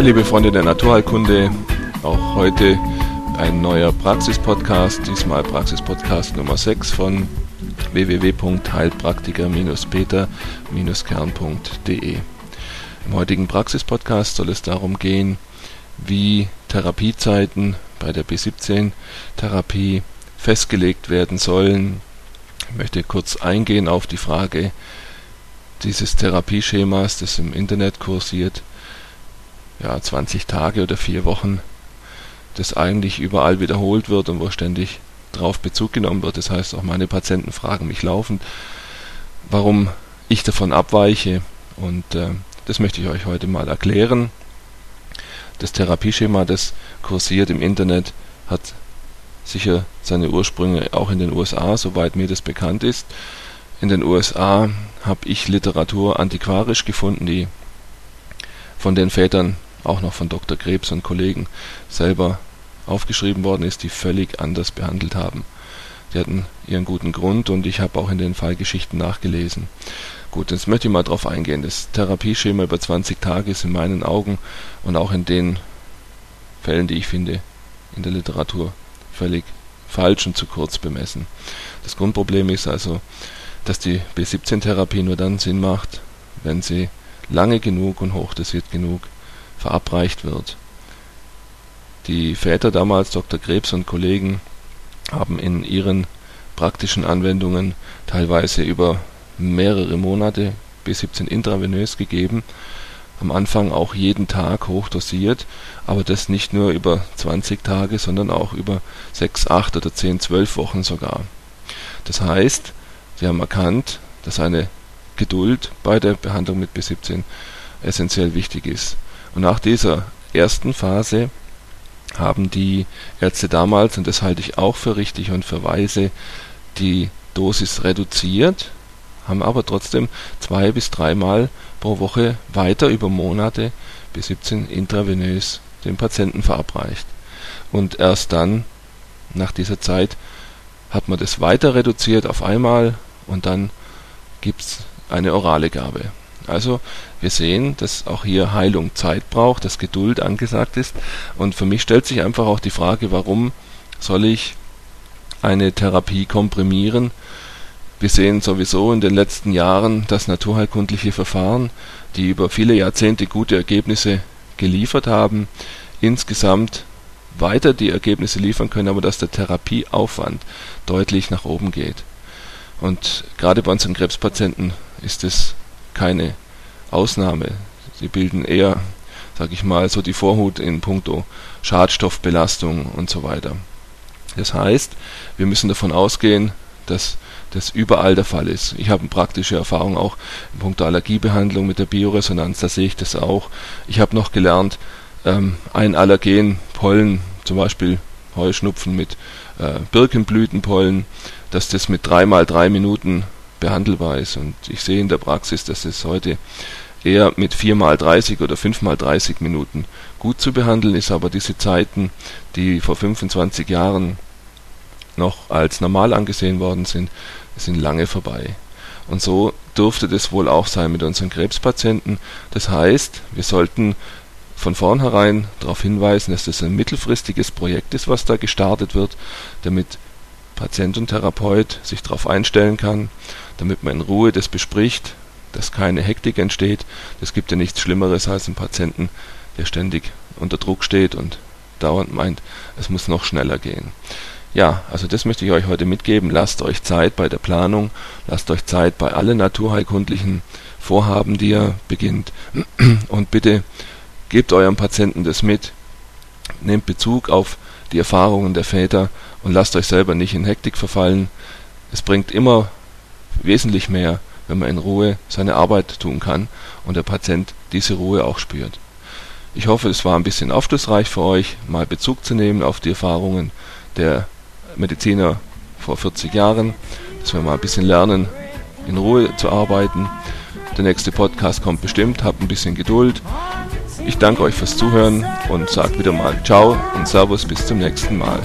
Ja, liebe Freunde der Naturheilkunde, auch heute ein neuer Praxis-Podcast, diesmal Praxis-Podcast Nummer 6 von www.heilpraktiker-peter-kern.de. Im heutigen Praxis-Podcast soll es darum gehen, wie Therapiezeiten bei der B17-Therapie festgelegt werden sollen. Ich möchte kurz eingehen auf die Frage dieses Therapieschemas, das im Internet kursiert, ja, 20 Tage oder vier Wochen, das eigentlich überall wiederholt wird und wo ständig drauf Bezug genommen wird. Das heißt, auch meine Patienten fragen mich laufend, warum ich davon abweiche. Und äh, das möchte ich euch heute mal erklären. Das Therapieschema, das kursiert im Internet, hat sicher seine Ursprünge auch in den USA, soweit mir das bekannt ist. In den USA habe ich Literatur antiquarisch gefunden, die von den Vätern auch noch von Dr. Krebs und Kollegen selber aufgeschrieben worden ist, die völlig anders behandelt haben. Die hatten ihren guten Grund und ich habe auch in den Fallgeschichten nachgelesen. Gut, jetzt möchte ich mal drauf eingehen. Das Therapieschema über 20 Tage ist in meinen Augen und auch in den Fällen, die ich finde, in der Literatur völlig falsch und zu kurz bemessen. Das Grundproblem ist also, dass die B17-Therapie nur dann Sinn macht, wenn sie lange genug und hochdosiert genug verabreicht wird. Die Väter damals, Dr. Krebs und Kollegen, haben in ihren praktischen Anwendungen teilweise über mehrere Monate B17 intravenös gegeben, am Anfang auch jeden Tag hochdosiert, aber das nicht nur über 20 Tage, sondern auch über 6, 8 oder 10, 12 Wochen sogar. Das heißt, sie haben erkannt, dass eine Geduld bei der Behandlung mit B17 essentiell wichtig ist. Und nach dieser ersten Phase haben die Ärzte damals, und das halte ich auch für richtig und für weise, die Dosis reduziert, haben aber trotzdem zwei bis dreimal pro Woche weiter über Monate bis 17 intravenös dem Patienten verabreicht. Und erst dann, nach dieser Zeit, hat man das weiter reduziert auf einmal und dann gibt's eine orale Gabe. Also wir sehen, dass auch hier Heilung Zeit braucht, dass Geduld angesagt ist. Und für mich stellt sich einfach auch die Frage, warum soll ich eine Therapie komprimieren? Wir sehen sowieso in den letzten Jahren, dass naturheilkundliche Verfahren, die über viele Jahrzehnte gute Ergebnisse geliefert haben, insgesamt weiter die Ergebnisse liefern können, aber dass der Therapieaufwand deutlich nach oben geht. Und gerade bei unseren Krebspatienten ist es keine Ausnahme. Sie bilden eher, sag ich mal, so die Vorhut in puncto Schadstoffbelastung und so weiter. Das heißt, wir müssen davon ausgehen, dass das überall der Fall ist. Ich habe praktische Erfahrung auch in puncto Allergiebehandlung mit der Bioresonanz, da sehe ich das auch. Ich habe noch gelernt, ähm, ein Allergen, Pollen, zum Beispiel Heuschnupfen mit äh, Birkenblütenpollen, dass das mit dreimal drei Minuten behandelbar ist. Und ich sehe in der Praxis, dass es heute eher mit 4 mal 30 oder 5 mal 30 Minuten gut zu behandeln ist, aber diese Zeiten, die vor 25 Jahren noch als normal angesehen worden sind, sind lange vorbei. Und so dürfte das wohl auch sein mit unseren Krebspatienten. Das heißt, wir sollten von vornherein darauf hinweisen, dass das ein mittelfristiges Projekt ist, was da gestartet wird, damit Patient und Therapeut sich darauf einstellen kann, damit man in Ruhe das bespricht, dass keine Hektik entsteht. Es gibt ja nichts Schlimmeres als einen Patienten, der ständig unter Druck steht und dauernd meint, es muss noch schneller gehen. Ja, also das möchte ich euch heute mitgeben. Lasst euch Zeit bei der Planung, lasst euch Zeit bei allen naturheilkundlichen Vorhaben, die ihr beginnt. Und bitte gebt eurem Patienten das mit. Nehmt Bezug auf die Erfahrungen der Väter und lasst euch selber nicht in Hektik verfallen. Es bringt immer wesentlich mehr, wenn man in Ruhe seine Arbeit tun kann und der Patient diese Ruhe auch spürt. Ich hoffe, es war ein bisschen aufschlussreich für euch, mal Bezug zu nehmen auf die Erfahrungen der Mediziner vor 40 Jahren, dass wir mal ein bisschen lernen, in Ruhe zu arbeiten. Der nächste Podcast kommt bestimmt, habt ein bisschen Geduld. Ich danke euch fürs Zuhören und sage wieder mal Ciao und Servus bis zum nächsten Mal.